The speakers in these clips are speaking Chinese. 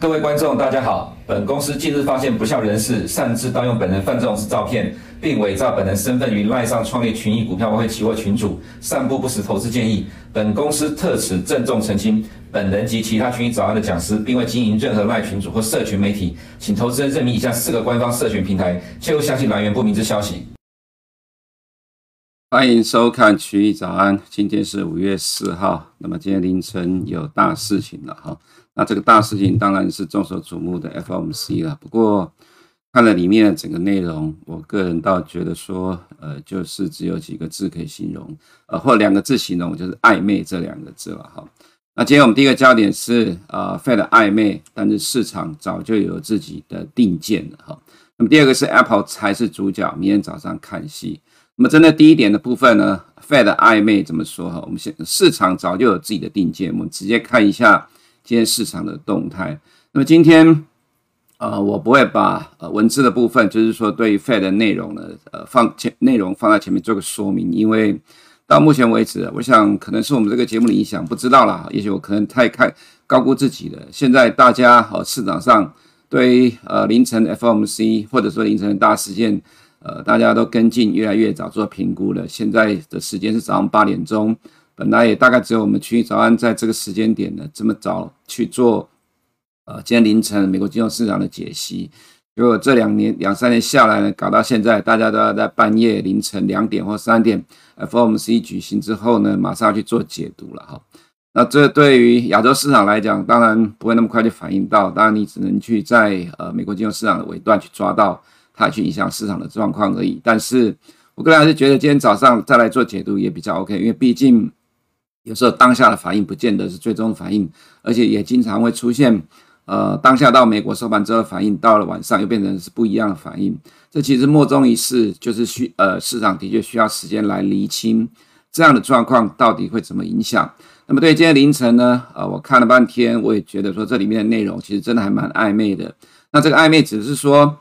各位观众，大家好。本公司近日发现不肖人士擅自盗用本人范仲式照片，并伪造本人身份于赖上创立群益股票外汇期货群组，散布不实投资建议。本公司特此郑重澄清，本人及其他群益早安的讲师，并未经营任何赖群组或社群媒体，请投资人认明以下四个官方社群平台，切勿相信来源不明之消息。欢迎收看群益早安，今天是五月四号，那么今天凌晨有大事情了哈。那这个大事情当然是众所瞩目的 FOMC 了。不过看了里面的整个内容，我个人倒觉得说，呃，就是只有几个字可以形容，呃，或两个字形容，就是暧昧这两个字了哈。那今天我们第一个焦点是，呃，Fed 暧昧，但是市场早就有自己的定见了哈。那么第二个是 Apple 才是主角，明天早上看戏。那么针对第一点的部分呢，Fed 暧昧怎么说哈？我们现市场早就有自己的定见，我们直接看一下。今天市场的动态，那么今天，呃，我不会把呃文字的部分，就是说对于 Fed 的内容呢，呃，放前内容放在前面做个说明，因为到目前为止，我想可能是我们这个节目的影响，不知道啦，也许我可能太看高估自己了。现在大家和市场上对于呃凌晨 FOMC 或者说凌晨的大事件，呃，大家都跟进越来越早做评估了。现在的时间是早上八点钟。本来也大概只有我们群益早安在这个时间点呢，这么早去做，呃，今天凌晨美国金融市场的解析。如果这两年两三年下来呢，搞到现在，大家都要在半夜凌晨两点或三点，FOMC 举行之后呢，马上要去做解读了哈。那这对于亚洲市场来讲，当然不会那么快就反应到，当然你只能去在呃美国金融市场的尾段去抓到它，去影响市场的状况而已。但是我个人还是觉得今天早上再来做解读也比较 OK，因为毕竟。有时候当下的反应不见得是最终反应，而且也经常会出现，呃，当下到美国收盘之后反应，到了晚上又变成是不一样的反应。这其实莫衷一是，就是需呃市场的确需要时间来厘清这样的状况到底会怎么影响。那么对今天凌晨呢，呃，我看了半天，我也觉得说这里面的内容其实真的还蛮暧昧的。那这个暧昧只是说，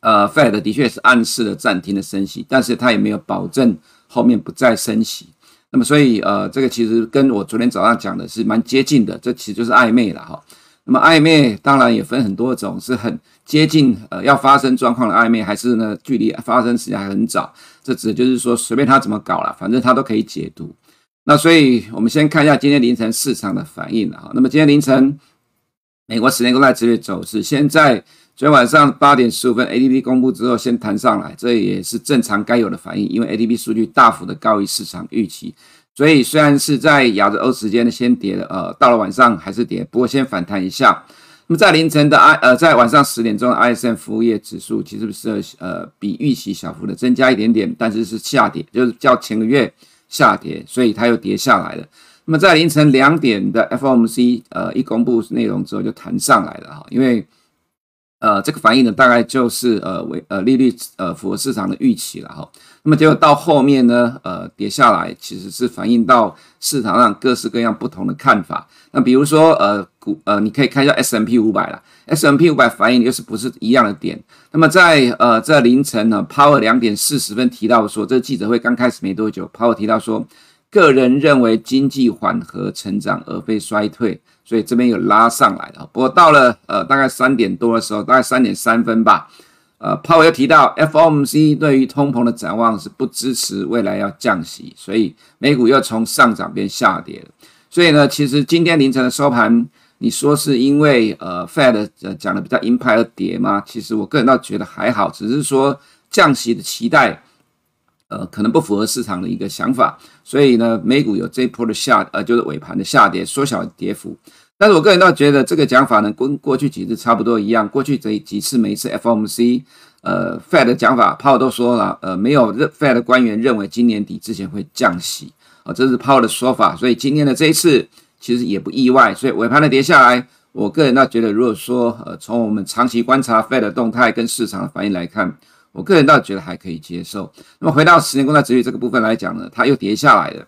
呃，Fed 的确是暗示了暂停的升息，但是它也没有保证后面不再升息。那么，所以呃，这个其实跟我昨天早上讲的是蛮接近的，这其实就是暧昧了哈。那么暧昧当然也分很多种，是很接近呃要发生状况的暧昧，还是呢距离发生时间还很早？这指的就是说随便他怎么搞了，反正他都可以解读。那所以我们先看一下今天凌晨市场的反应了哈。那么今天凌晨美国十年公债殖利率走势，现在。昨天晚上八点十五分，ADP 公布之后先弹上来，这也是正常该有的反应，因为 ADP 数据大幅的高于市场预期，所以虽然是在亚洲欧时间的先跌了，呃，到了晚上还是跌，不过先反弹一下。那么在凌晨的 I 呃，在晚上十点钟的 ISM 服务业指数其实是呃比预期小幅的增加一点点，但是是下跌，就是较前个月下跌，所以它又跌下来了。那么在凌晨两点的 FOMC 呃一公布内容之后就弹上来了哈，因为。呃，这个反应呢，大概就是呃，为呃利率呃符合市场的预期了哈。那么结果到后面呢，呃跌下来，其实是反映到市场上各式各样不同的看法。那比如说呃股呃，你可以看一下 S M P 五百了，S M P 五百反应又是不是一样的点？那么在呃在凌晨呢，Power 两点四十分提到说，这个记者会刚开始没多久，Power 提到说，个人认为经济缓和成长而非衰退。所以这边有拉上来的，不过到了呃大概三点多的时候，大概三点三分吧，呃，鲍威尔提到 FOMC 对于通膨的展望是不支持未来要降息，所以美股又从上涨变下跌了。所以呢，其实今天凌晨的收盘，你说是因为呃 Fed 讲的比较鹰派而跌吗？其实我个人倒觉得还好，只是说降息的期待。呃，可能不符合市场的一个想法，所以呢，美股有这一波的下，呃，就是尾盘的下跌，缩小跌幅。但是我个人倒觉得这个讲法呢，跟过去几次差不多一样。过去这几次每一次 FOMC，呃，Fed 的讲法抛都说了，呃，没有 Fed 的官员认为今年底之前会降息，啊、这是抛的说法。所以今天的这一次其实也不意外。所以尾盘的跌下来，我个人倒觉得，如果说呃，从我们长期观察 Fed 的动态跟市场的反应来看。我个人倒觉得还可以接受。那么回到十年公债殖利率这个部分来讲呢，它又跌下来了。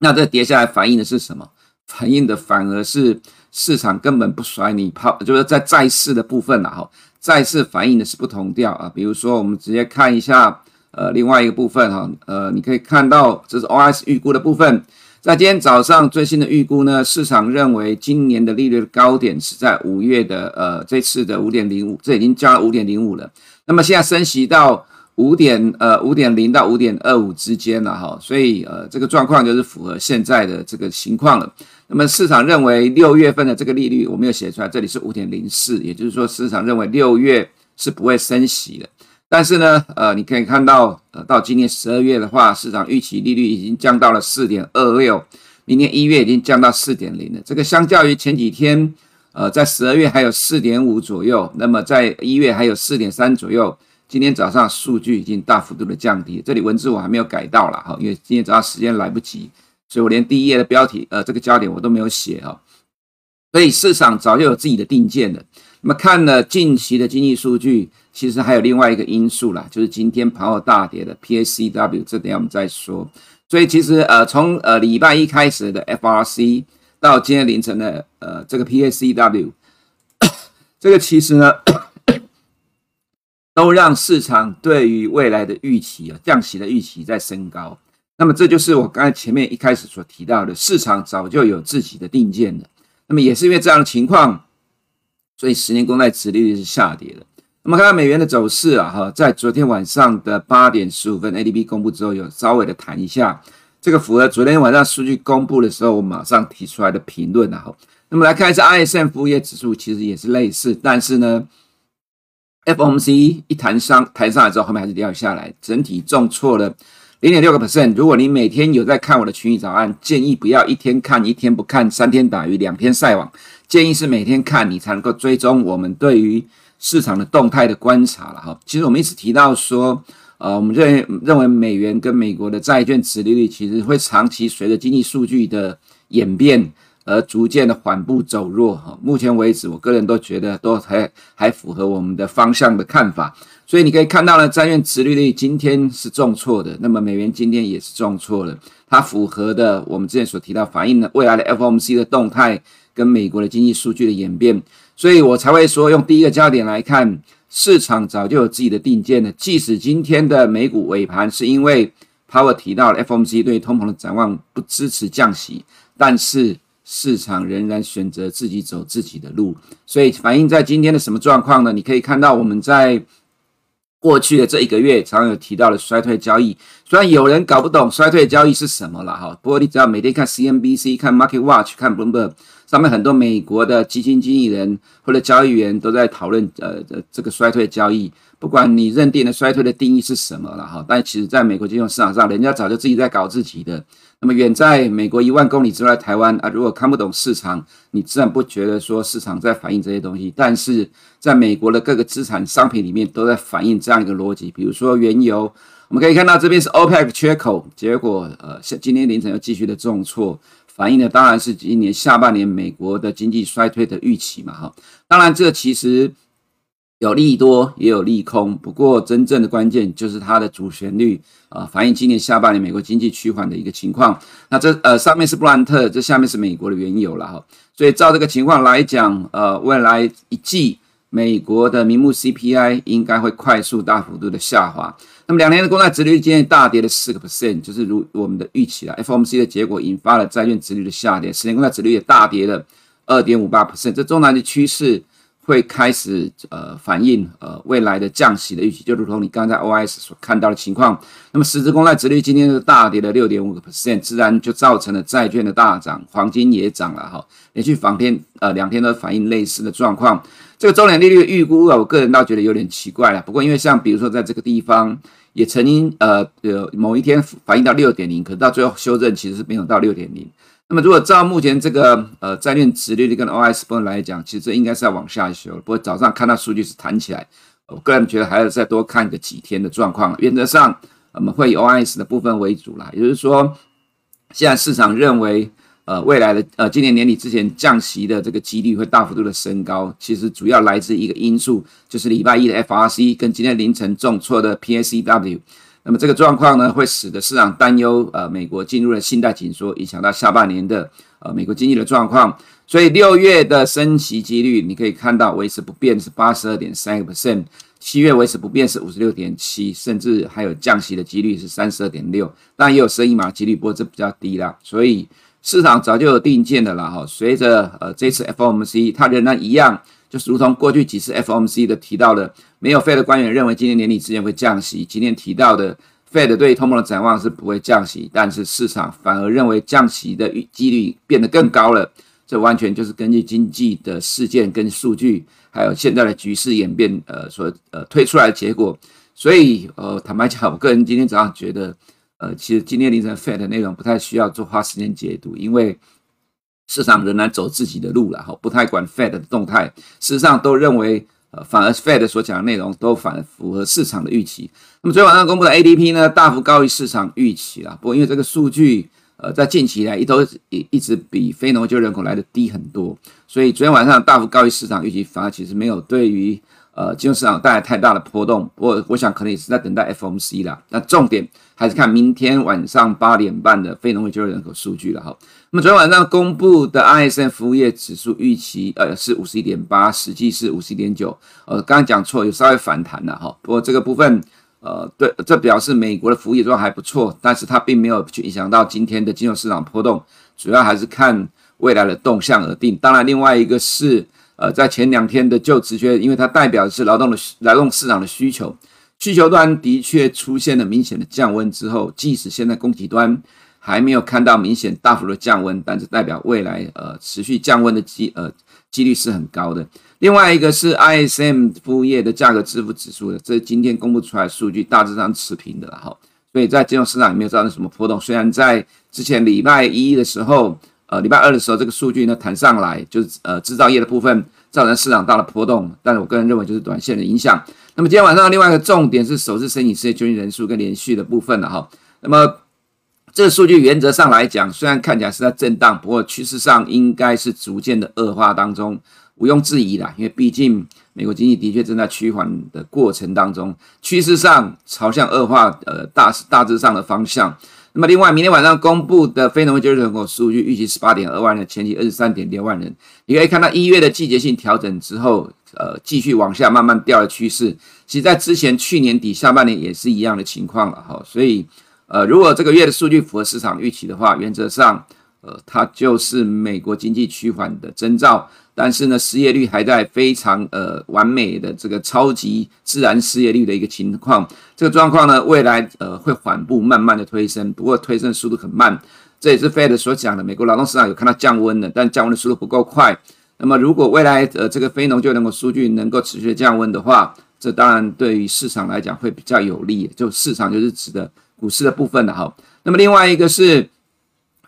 那这跌下来反映的是什么？反映的反而是市场根本不甩你抛，就是在债市的部分了哈。债市反映的是不同调啊。比如说，我们直接看一下呃另外一个部分哈，呃，你可以看到这是 OS 预估的部分。在今天早上最新的预估呢，市场认为今年的利率的高点是在五月的呃这次的五点零五，这已经加了五点零五了。那么现在升息到五点呃五点零到五点二五之间了哈，所以呃这个状况就是符合现在的这个情况了。那么市场认为六月份的这个利率我没有写出来，这里是五点零四，也就是说市场认为六月是不会升息的。但是呢，呃，你可以看到，呃，到今年十二月的话，市场预期利率已经降到了四点二六，明年一月已经降到四点零了。这个相较于前几天，呃，在十二月还有四点五左右，那么在一月还有四点三左右。今天早上数据已经大幅度的降低，这里文字我还没有改到了哈，因为今天早上时间来不及，所以我连第一页的标题，呃，这个焦点我都没有写哈。所以市场早就有自己的定见了。那么看了近期的经济数据。其实还有另外一个因素啦，就是今天盘后大跌的 PACW，这等下我们再说。所以其实呃，从呃礼拜一开始的 FRC 到今天凌晨的呃这个 PACW，这个其实呢，都让市场对于未来的预期啊，降息的预期在升高。那么这就是我刚才前面一开始所提到的，市场早就有自己的定见的。那么也是因为这样的情况，所以十年公债殖利率是下跌的。我们看到美元的走势啊，哈，在昨天晚上的八点十五分，ADP 公布之后，有稍微的弹一下，这个符合昨天晚上数据公布的时候，我马上提出来的评论啊，哈。那么来看一下 ISM 服务业指数，其实也是类似，但是呢，FOMC 一弹上弹上来之后，后面还是掉下来，整体重挫了零点六个 percent。如果你每天有在看我的群益早安，建议不要一天看一天不看，三天打鱼两天晒网，建议是每天看，你才能够追踪我们对于。市场的动态的观察了哈，其实我们一直提到说，呃，我们认认为美元跟美国的债券殖利率其实会长期随着经济数据的演变而逐渐的缓步走弱哈。目前为止，我个人都觉得都还还符合我们的方向的看法。所以你可以看到呢，债券殖利率今天是重挫的，那么美元今天也是重挫的，它符合的我们之前所提到反映的未来的 FOMC 的动态跟美国的经济数据的演变。所以我才会说，用第一个焦点来看，市场早就有自己的定见了。即使今天的美股尾盘是因为 Power 提到了 FOMC 对通膨的展望不支持降息，但是市场仍然选择自己走自己的路。所以反映在今天的什么状况呢？你可以看到我们在过去的这一个月常有提到的衰退交易，虽然有人搞不懂衰退交易是什么了哈，不过你只要每天看 CNBC、看 Market Watch、看 Bloomberg。上面很多美国的基金经理人或者交易员都在讨论，呃，这个衰退交易，不管你认定的衰退的定义是什么了哈，但其实在美国金融市场上，人家早就自己在搞自己的。那么远在美国一万公里之外的，台湾啊，如果看不懂市场，你自然不觉得说市场在反映这些东西。但是在美国的各个资产商品里面都在反映这样一个逻辑，比如说原油，我们可以看到这边是 OPEC 缺口，结果呃，今天凌晨又继续的重挫。反映的当然是今年下半年美国的经济衰退的预期嘛，哈，当然这其实有利多也有利空，不过真正的关键就是它的主旋律啊，反映今年下半年美国经济趋缓的一个情况。那这呃上面是布兰特，这下面是美国的原油了哈，所以照这个情况来讲，呃，未来一季美国的名目 CPI 应该会快速大幅度的下滑。那么两年的公债殖利率今天大跌了四个 percent，就是如我们的预期了。FOMC 的结果引发了债券殖率的下跌，十年公债殖率也大跌了二点五八 percent。这中南的趋势会开始呃反映呃未来的降息的预期，就如同你刚才 OS 所看到的情况。那么十年公债殖率今天是大跌了六点五个 percent，自然就造成了债券的大涨，黄金也涨了哈。连续两天呃两天都反映类似的状况。这个周年利率的预估啊，我个人倒觉得有点奇怪了。不过因为像比如说在这个地方也曾经呃有某一天反映到六点零，可是到最后修正其实是没有到六点零。那么如果照目前这个呃债券殖利率跟 OS 部分来讲，其实这应该是要往下修。不过早上看到数据是弹起来，我个人觉得还要再多看个几天的状况。原则上我们会以 OS 的部分为主啦，也就是说现在市场认为。呃，未来的呃，今年年底之前降息的这个几率会大幅度的升高。其实主要来自一个因素，就是礼拜一的 FRC 跟今天凌晨重挫的 PACW。那么这个状况呢，会使得市场担忧，呃，美国进入了信贷紧缩，影响到下半年的呃美国经济的状况。所以六月的升息几率，你可以看到维持不变是八十二点三个 percent。七月维持不变是五十六点七，甚至还有降息的几率是三十二点六，当然也有升一码几率，不过这比较低啦。所以市场早就有定见的了哈。随着呃这次 FOMC，它仍然一样，就是如同过去几次 FOMC 的提到的，没有 Fed 的官员认为今年年底之前会降息。今天提到的 Fed 对通膨的展望是不会降息，但是市场反而认为降息的几率变得更高了。这完全就是根据经济的事件跟数据，还有现在的局势演变，呃，所呃推出来的结果。所以，呃，坦白讲，我个人今天早上觉得，呃，其实今天凌晨 Fed 的内容不太需要做花时间解读，因为市场仍然走自己的路了，哈，不太管 Fed 的动态。事实上，都认为，呃，反而 Fed 所讲的内容都反符合市场的预期。那么，昨天晚上公布的 ADP 呢，大幅高于市场预期了。不过，因为这个数据。呃，在近期来一都一一直比非农就人口来的低很多，所以昨天晚上大幅高于市场预期，反而其实没有对于呃金融市场带来太大的波动。我我想可能也是在等待 FOMC 啦。那重点还是看明天晚上八点半的非农就业人口数据了哈。那么昨天晚上公布的 ISM 服务业指数预期呃是五十一点八，实际是五十一点九。呃，刚刚讲错，有稍微反弹了哈。不过这个部分。呃，对，这表示美国的服务业状况还不错，但是它并没有去影响到今天的金融市场波动，主要还是看未来的动向而定。当然，另外一个是，呃，在前两天的就职缺，因为它代表的是劳动的劳动市场的需求，需求端的确出现了明显的降温之后，即使现在供给端还没有看到明显大幅的降温，但是代表未来呃持续降温的机呃几率是很高的。另外一个是 ISM 服务业的价格支付指数的，这今天公布出来的数据，大致上持平的了哈。所以在金融市场也没有造成什么波动。虽然在之前礼拜一的时候，呃，礼拜二的时候，这个数据呢弹上来，就是呃制造业的部分造成市场大的波动。但是我个人认为就是短线的影响。那么今天晚上另外一个重点是首次申请失业救济人数跟连续的部分了哈。那么这个数据原则上来讲，虽然看起来是在震荡，不过趋势上应该是逐渐的恶化当中。毋庸置疑啦，因为毕竟美国经济的确正在趋缓的过程当中，趋势上朝向恶化，呃，大大致上的方向。那么，另外，明天晚上公布的非农业就业人口数据预期十八点二万人，前期二十三点六万人。你可以看到一月的季节性调整之后，呃，继续往下慢慢掉的趋势。其实，在之前去年底下半年也是一样的情况了哈。所以，呃，如果这个月的数据符合市场预期的话，原则上，呃，它就是美国经济趋缓的征兆。但是呢，失业率还在非常呃完美的这个超级自然失业率的一个情况，这个状况呢，未来呃会缓步慢慢的推升，不过推升的速度很慢，这也是 Fed 所讲的，美国劳动市场有看到降温的，但降温的速度不够快。那么如果未来呃这个非农就能够数据能够持续降温的话，这当然对于市场来讲会比较有利，就市场就是指的股市的部分的哈。那么另外一个是。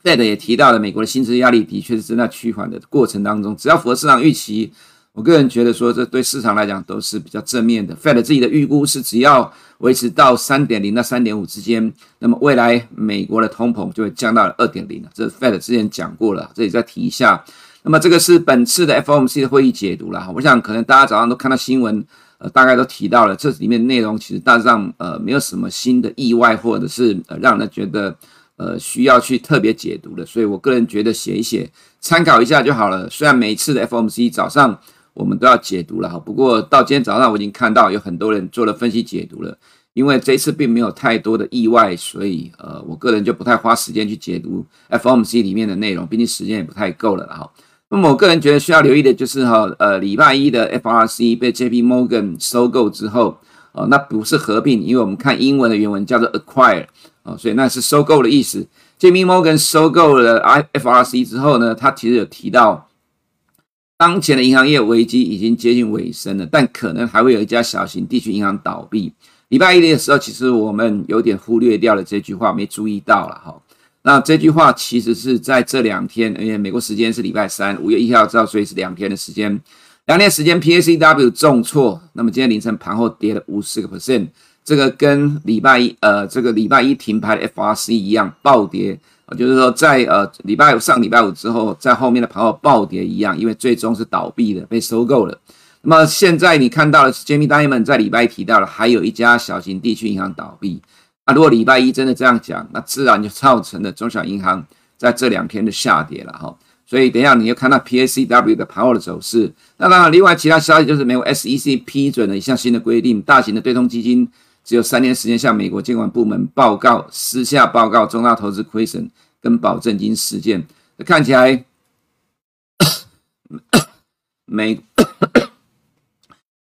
Fed 也提到了，美国的薪资压力的确是正在趋缓的过程当中，只要符合市场预期，我个人觉得说，这对市场来讲都是比较正面的。Fed 自己的预估是，只要维持到三点零到三点五之间，那么未来美国的通膨就会降到了二点零了。这 Fed 之前讲过了，这里再提一下。那么这个是本次的 FOMC 的会议解读了。我想可能大家早上都看到新闻，呃，大概都提到了，这里面内容其实大致上呃没有什么新的意外，或者是呃让人觉得。呃，需要去特别解读的，所以我个人觉得写一写，参考一下就好了。虽然每一次的 FOMC 早上我们都要解读了哈，不过到今天早上我已经看到有很多人做了分析解读了。因为这一次并没有太多的意外，所以呃，我个人就不太花时间去解读 FOMC 里面的内容，毕竟时间也不太够了哈。那么我个人觉得需要留意的就是哈，呃，礼拜一的 FRC 被 JP Morgan 收购之后，呃，那不是合并，因为我们看英文的原文叫做 acquire。哦，所以那是收购的意思。JP Morgan 收购了 I F R C 之后呢，他其实有提到，当前的银行业危机已经接近尾声了，但可能还会有一家小型地区银行倒闭。礼拜一的时候，其实我们有点忽略掉了这句话，没注意到了哈。那这句话其实是在这两天，因为美国时间是礼拜三，五月一号，知道，所以是两天的时间，两天时间 PACW 重挫，那么今天凌晨盘后跌了五十个 percent。这个跟礼拜一呃，这个礼拜一停牌的 FRC 一样暴跌，就是说在呃礼拜五上礼拜五之后，在后面的盘后暴跌一样，因为最终是倒闭的，被收购了。那么现在你看到的是 Jamie Dimon 在礼拜一提到了，还有一家小型地区银行倒闭。那如果礼拜一真的这样讲，那自然就造成了中小银行在这两天的下跌了哈。所以等一下你又看到 PACW 的盘后的走势。那当然，另外其他消息就是没有 SEC 批准了一项新的规定，大型的对冲基金只有三年时间向美国监管部门报告，私下报告重大投资亏损跟保证金事件。看起来 美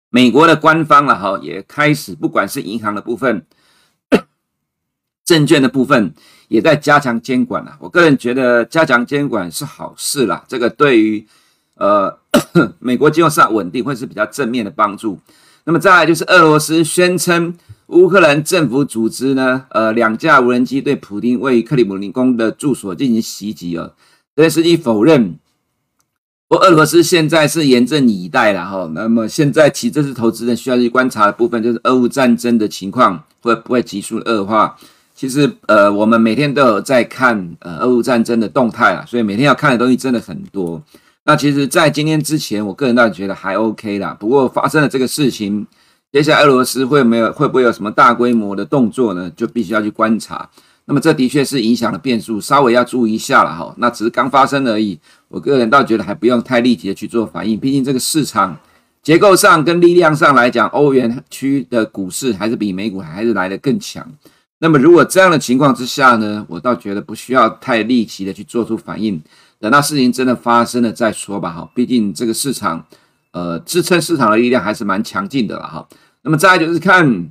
美国的官方了哈，也开始不管是银行的部分。证券的部分也在加强监管了，我个人觉得加强监管是好事啦，这个对于呃 美国金融市场稳定会是比较正面的帮助。那么再来就是俄罗斯宣称乌克兰政府组织呢，呃两架无人机对普丁位于克里姆林宫的住所进行袭击了，泽连斯基否认。不过俄罗斯现在是严阵以待了哈，那么现在其实这次投资人需要去观察的部分就是俄乌战争的情况会不会急速恶化。其实，呃，我们每天都有在看呃俄乌战争的动态啊，所以每天要看的东西真的很多。那其实，在今天之前，我个人倒觉得还 OK 啦。不过发生了这个事情，接下来俄罗斯会没有会不会有什么大规模的动作呢？就必须要去观察。那么这的确是影响了变数，稍微要注意一下了哈。那只是刚发生而已，我个人倒觉得还不用太立即的去做反应。毕竟这个市场结构上跟力量上来讲，欧元区的股市还是比美股还是来得更强。那么，如果这样的情况之下呢，我倒觉得不需要太立即的去做出反应，等到事情真的发生了再说吧。哈，毕竟这个市场，呃，支撑市场的力量还是蛮强劲的了。哈，那么再就是看，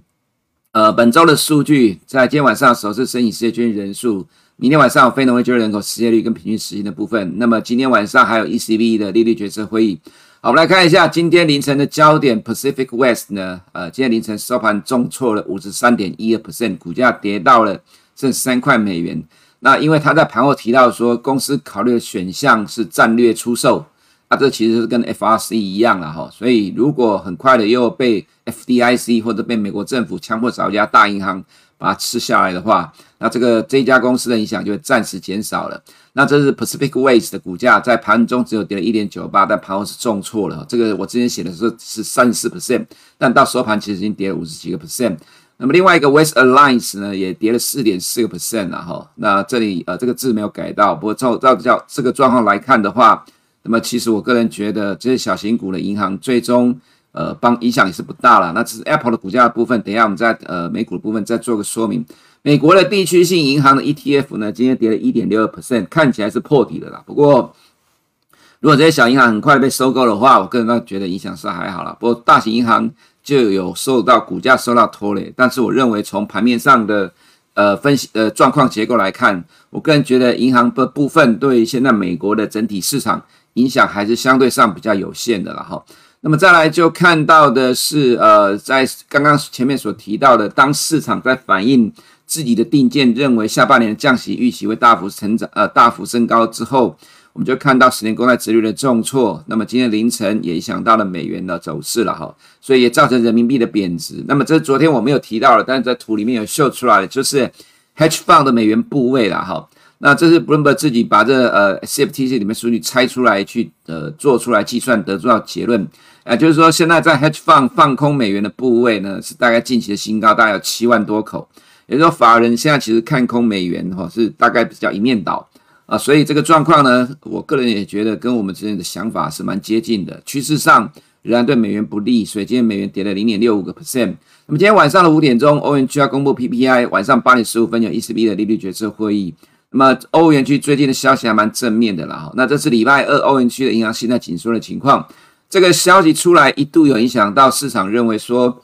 呃，本周的数据，在今天晚上首次申请失业军人数，明天晚上非农业就业人口失业率跟平均时薪的部分。那么今天晚上还有 ECB 的利率决策会议。好，我们来看一下今天凌晨的焦点，Pacific West 呢？呃，今天凌晨收盘重挫了五十三点一二 percent，股价跌到了剩三块美元。那因为他在盘后提到说，公司考虑的选项是战略出售，那这其实是跟 FRC 一样了哈。所以如果很快的又被 FDIC 或者被美国政府强迫找一家大银行把它吃下来的话，那这个这一家公司的影响就会暂时减少了。那这是 Pacific Waste 的股价在盘中只有跌了一点九八，但盘后是重挫了。这个我之前写的是是三十四 percent，但到收盘其实已经跌了五十几个 percent。那么另外一个 West Alliance 呢，也跌了四点四个 percent 了哈。那这里呃这个字没有改到，不过照照照这个状况来看的话，那么其实我个人觉得这些小型股的银行最终呃帮影响也是不大了。那只是 Apple 的股价的部分，等一下我们在呃美股的部分再做个说明。美国的地区性银行的 ETF 呢，今天跌了一点六二 percent，看起来是破底了啦。不过，如果这些小银行很快被收购的话，我个人倒觉得影响是还好啦。不过，大型银行就有受到股价受到拖累。但是，我认为从盘面上的呃分析呃状况结构来看，我个人觉得银行的部分对现在美国的整体市场影响还是相对上比较有限的了哈。那么再来就看到的是呃，在刚刚前面所提到的，当市场在反映。自己的定见认为下半年的降息预期会大幅成长，呃，大幅升高之后，我们就看到十年公债殖利率的重挫。那么今天凌晨也影响到了美元的走势了哈，所以也造成人民币的贬值。那么这昨天我没有提到了，但是在图里面有秀出来的，就是 hedge fund 的美元部位了哈。那这是 Bloomberg 自己把这呃 CFTC 里面数据拆出来去呃做出来计算得出到结论，啊，就是说现在在 hedge fund 放空美元的部位呢，是大概近期的新高，大概有七万多口。也就是说，法人现在其实看空美元哈，是大概比较一面倒啊，所以这个状况呢，我个人也觉得跟我们之间的想法是蛮接近的。趋势上仍然对美元不利，所以今天美元跌了零点六五个 percent。那么今天晚上的五点钟，欧元区要公布 PPI，晚上八点十五分有 ECB 的利率决策会议。那么欧元区最近的消息还蛮正面的啦。那这是礼拜二欧元区的银行信贷紧缩的情况，这个消息出来一度有影响到市场，认为说。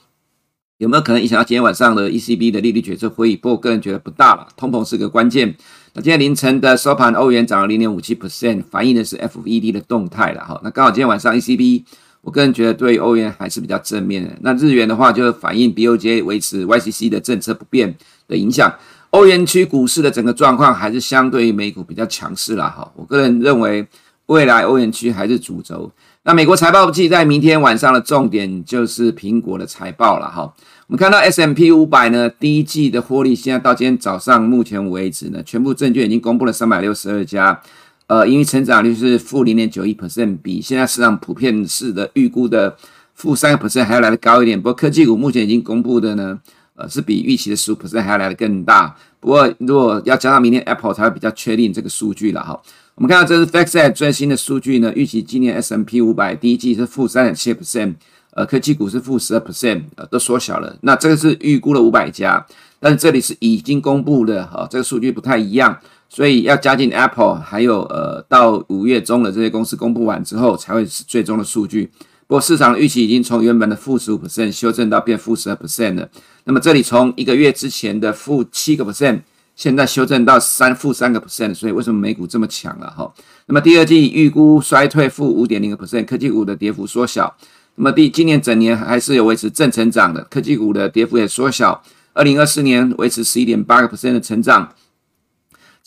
有没有可能影响到今天晚上的 ECB 的利率决策会议？不过我个人觉得不大了，通膨是个关键。那今天凌晨的收盘，欧元涨了零点五七 percent，反映的是 FED 的动态了哈。那刚好今天晚上 ECB，我个人觉得对欧元还是比较正面的。那日元的话，就反映 BOJ 维持 YCC 的政策不变的影响。欧元区股市的整个状况还是相对于美股比较强势了哈。我个人认为未来欧元区还是主轴。那美国财报季在明天晚上的重点就是苹果的财报了哈。我们看到 S M P 五百呢，第一季的获利，现在到今天早上目前为止呢，全部证券已经公布了三百六十二家，呃，因为成长率是负零点九一 percent，比现在市场普遍式的预估的负三个 percent 还要来得高一点。不过科技股目前已经公布的呢，呃，是比预期的十五 percent 还要来得更大。不过如果要加上明天 Apple 才会比较确定这个数据了哈。我们看到这是 FactSet 最新的数据呢，预期今年 S M P 五百第一季是负三点七 percent，呃，科技股是负十二 percent，呃，都缩小了。那这个是预估了五百家，但是这里是已经公布的，哈、哦，这个数据不太一样，所以要加进 Apple，还有呃，到五月中的这些公司公布完之后，才会是最终的数据。不过市场预期已经从原本的负十五 percent 修正到变负十二 percent 了。那么这里从一个月之前的负七个 percent，现在修正到三负三个 percent，所以为什么美股这么强了哈？那么第二季预估衰退负五点零个 percent，科技股的跌幅缩小。那么第今年整年还是有维持正成长的，科技股的跌幅也缩小。二零二四年维持十一点八个 percent 的成长，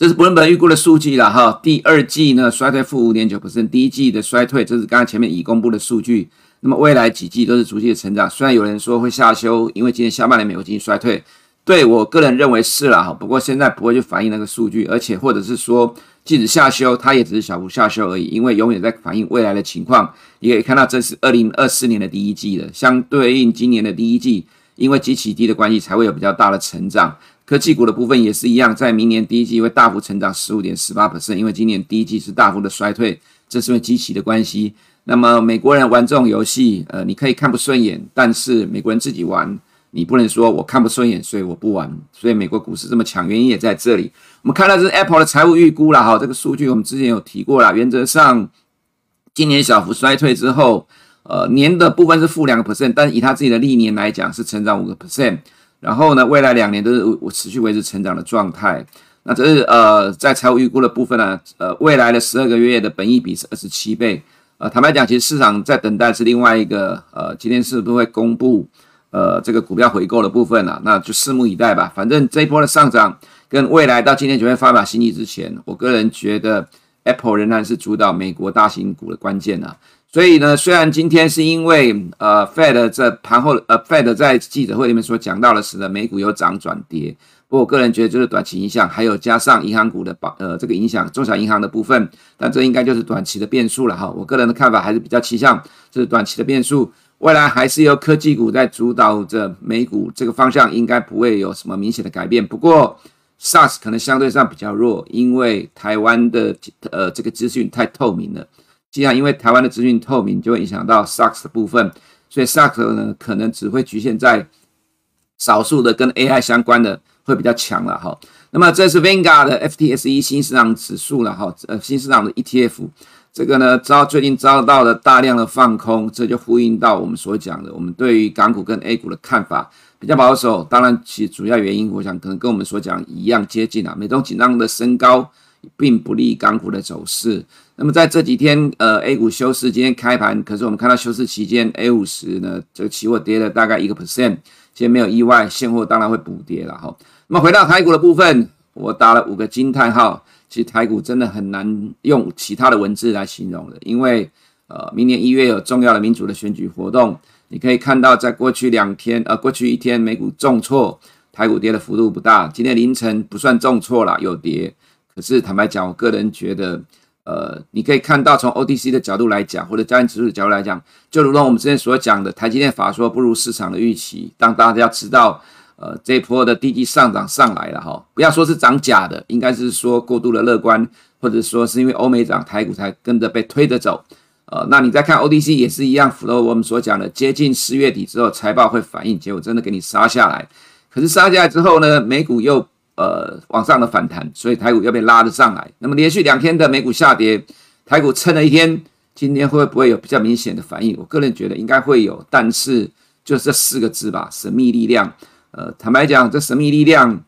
这是布伦伯预估的数据了哈。第二季呢衰退负五点九第一季的衰退，这是刚刚前面已公布的数据。那么未来几季都是逐季的成长，虽然有人说会下修，因为今年下半年美国经济衰退，对我个人认为是了哈。不过现在不会去反映那个数据，而且或者是说。即使下修，它也只是小幅下修而已，因为永远在反映未来的情况。你可以看到，这是二零二四年的第一季的，相对应今年的第一季，因为极其低的关系，才会有比较大的成长。科技股的部分也是一样，在明年第一季会大幅成长十五点十八 percent，因为今年第一季是大幅的衰退，这是因为基期的关系。那么美国人玩这种游戏，呃，你可以看不顺眼，但是美国人自己玩。你不能说我看不顺眼，所以我不玩。所以美国股市这么强，原因也在这里。我们看到这是 Apple 的财务预估了哈，这个数据我们之前有提过了。原则上，今年小幅衰退之后，呃，年的部分是负两个 percent，但以他自己的历年来讲是成长五个 percent。然后呢，未来两年都是我持续维持成长的状态。那这是呃，在财务预估的部分呢，呃，未来的十二个月的本益比是二十七倍。呃，坦白讲，其实市场在等待是另外一个呃，今天是不是会公布？呃，这个股票回购的部分啊，那就拭目以待吧。反正这一波的上涨跟未来到今天九月发表新机之前，我个人觉得 Apple 仍然是主导美国大型股的关键啊。所以呢，虽然今天是因为呃 Fed 这盘后呃 Fed 在记者会里面所讲到的，使得美股有涨转跌。不过我个人觉得就是短期影响，还有加上银行股的保呃这个影响中小银行的部分，但这应该就是短期的变数了哈。我个人的看法还是比较倾向这是短期的变数。未来还是由科技股在主导着美股，这个方向应该不会有什么明显的改变。不过，SARS 可能相对上比较弱，因为台湾的呃这个资讯太透明了。既然因为台湾的资讯透明，就会影响到 SARS 的部分，所以 SARS 呢可能只会局限在少数的跟 AI 相关的会比较强了哈。那么这是 Vanguard 的 FTSE 新市场指数了哈，呃新市场的 ETF。这个呢遭最近遭到了大量的放空，这就呼应到我们所讲的，我们对于港股跟 A 股的看法比较保守。当然，其主要原因，我想可能跟我们所讲一样接近啊。美中紧张的升高并不利港股的走势。那么在这几天，呃，A 股休市，今天开盘，可是我们看到休市期间，A 五十呢这个期货跌了大概一个 percent，今天没有意外，现货当然会补跌了哈。那么回到台股的部分，我打了五个惊叹号。其实台股真的很难用其他的文字来形容的，因为呃，明年一月有重要的民主的选举活动，你可以看到，在过去两天，呃，过去一天美股重挫，台股跌的幅度不大。今天凌晨不算重挫啦，有跌。可是坦白讲，我个人觉得，呃，你可以看到从 OTC 的角度来讲，或者加权指数的角度来讲，就如同我们之前所讲的，台积电法说不如市场的预期，当大家知道。呃，这一波的低基上涨上来了哈，不要说是涨假的，应该是说过度的乐观，或者说是因为欧美涨，台股才跟着被推着走。呃，那你再看 OTC 也是一样，符合我们所讲的，接近四月底之后财报会反应，结果真的给你杀下来。可是杀下来之后呢，美股又呃往上的反弹，所以台股又被拉了上来。那么连续两天的美股下跌，台股撑了一天，今天会不会有比较明显的反应？我个人觉得应该会有，但是就这四个字吧，神秘力量。呃，坦白讲，这神秘力量，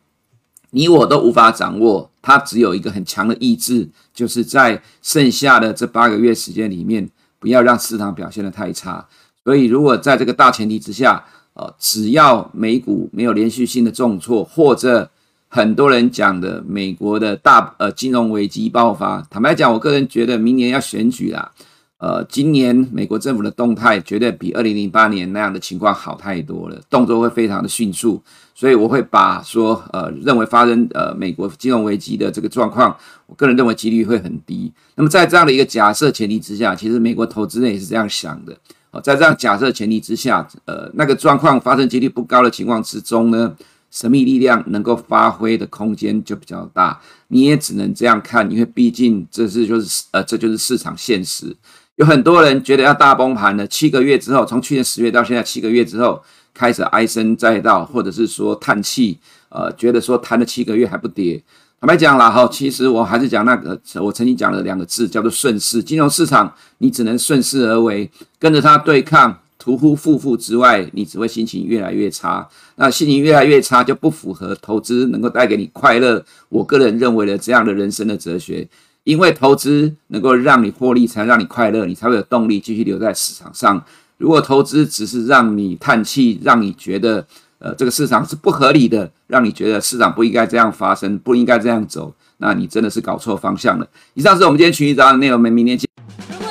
你我都无法掌握。它只有一个很强的意志，就是在剩下的这八个月时间里面，不要让市场表现得太差。所以，如果在这个大前提之下，呃，只要美股没有连续性的重挫，或者很多人讲的美国的大呃金融危机爆发，坦白讲，我个人觉得明年要选举啦。呃，今年美国政府的动态绝对比二零零八年那样的情况好太多了，动作会非常的迅速，所以我会把说，呃，认为发生呃美国金融危机的这个状况，我个人认为几率会很低。那么在这样的一个假设前提之下，其实美国投资人也是这样想的。哦，在这样假设前提之下，呃，那个状况发生几率不高的情况之中呢，神秘力量能够发挥的空间就比较大。你也只能这样看，因为毕竟这是就是呃，这就是市场现实。有很多人觉得要大崩盘了，七个月之后，从去年十月到现在七个月之后，开始唉声载道，或者是说叹气，呃，觉得说谈了七个月还不跌。坦白讲了哈，其实我还是讲那个，我曾经讲了两个字，叫做顺势。金融市场你只能顺势而为，跟着它对抗，屠夫负负之外，你只会心情越来越差。那心情越来越差，就不符合投资能够带给你快乐。我个人认为的这样的人生的哲学。因为投资能够让你获利，才让你快乐，你才会有动力继续留在市场上。如果投资只是让你叹气，让你觉得呃这个市场是不合理的，让你觉得市场不应该这样发生，不应该这样走，那你真的是搞错方向了。以上是我们今天群益早安的内容，我们明天见。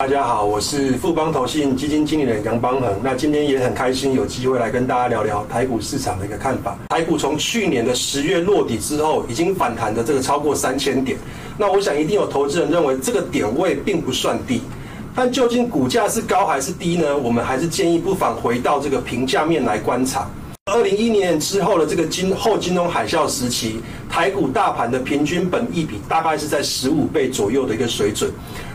大家好，我是富邦投信基金经理人杨邦恒。那今天也很开心有机会来跟大家聊聊台股市场的一个看法。台股从去年的十月落底之后，已经反弹的这个超过三千点。那我想一定有投资人认为这个点位并不算低，但究竟股价是高还是低呢？我们还是建议不妨回到这个评价面来观察。二零一一年之后的这个金后金融海啸时期，台股大盘的平均本益比大概是在十五倍左右的一个水准。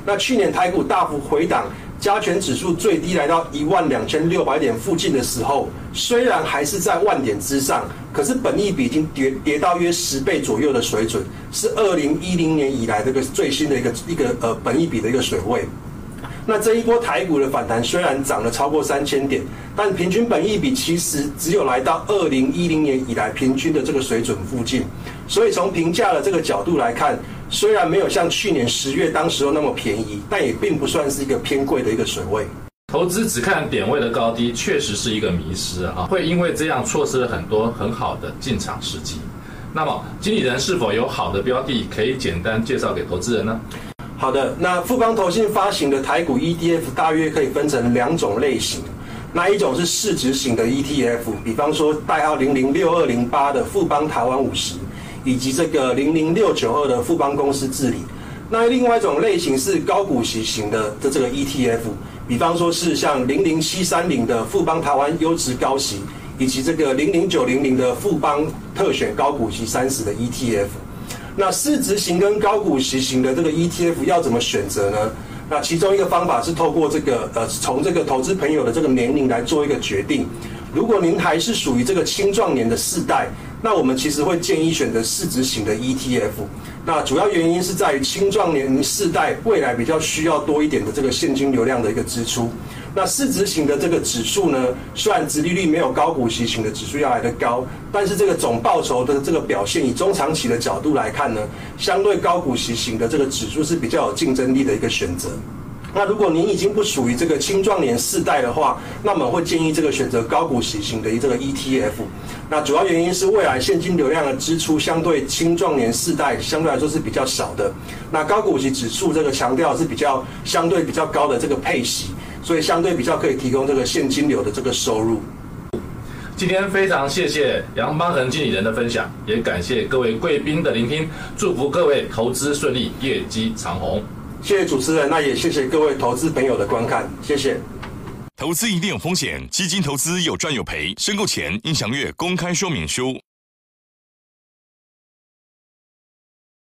那去年台股大幅回档，加权指数最低来到一万两千六百点附近的时候，虽然还是在万点之上，可是本益比已经跌跌到约十倍左右的水准，是二零一零年以来这个最新的一个一个呃本益比的一个水位。那这一波台股的反弹虽然涨了超过三千点，但平均本益比其实只有来到二零一零年以来平均的这个水准附近，所以从评价的这个角度来看，虽然没有像去年十月当时候那么便宜，但也并不算是一个偏贵的一个水位。投资只看点位的高低，确实是一个迷失啊，会因为这样错失了很多很好的进场时机。那么，经理人是否有好的标的可以简单介绍给投资人呢？好的，那富邦投信发行的台股 ETF 大约可以分成两种类型，那一种是市值型的 ETF，比方说代号零零六二零八的富邦台湾五十，以及这个零零六九二的富邦公司治理。那另外一种类型是高股息型的的这个 ETF，比方说是像零零七三零的富邦台湾优质高息，以及这个零零九零零的富邦特选高股息三十的 ETF。那市值型跟高股息型的这个 ETF 要怎么选择呢？那其中一个方法是透过这个呃，从这个投资朋友的这个年龄来做一个决定。如果您还是属于这个青壮年的世代，那我们其实会建议选择市值型的 ETF。那主要原因是在于青壮年世代未来比较需要多一点的这个现金流量的一个支出。那市值型的这个指数呢，虽然殖利率没有高股息型的指数要来得高，但是这个总报酬的这个表现，以中长期的角度来看呢，相对高股息型的这个指数是比较有竞争力的一个选择。那如果您已经不属于这个青壮年世代的话，那我们会建议这个选择高股息型的这个 ETF。那主要原因是未来现金流量的支出相对青壮年世代相对来说是比较少的。那高股息指数这个强调是比较相对比较高的这个配息。所以相对比较可以提供这个现金流的这个收入。今天非常谢谢杨邦恒经理人的分享，也感谢各位贵宾的聆听，祝福各位投资顺利，业绩长虹。谢谢主持人，那也谢谢各位投资朋友的观看，谢谢。投资一定有风险，基金投资有赚有赔，申购前应详阅公开说明书。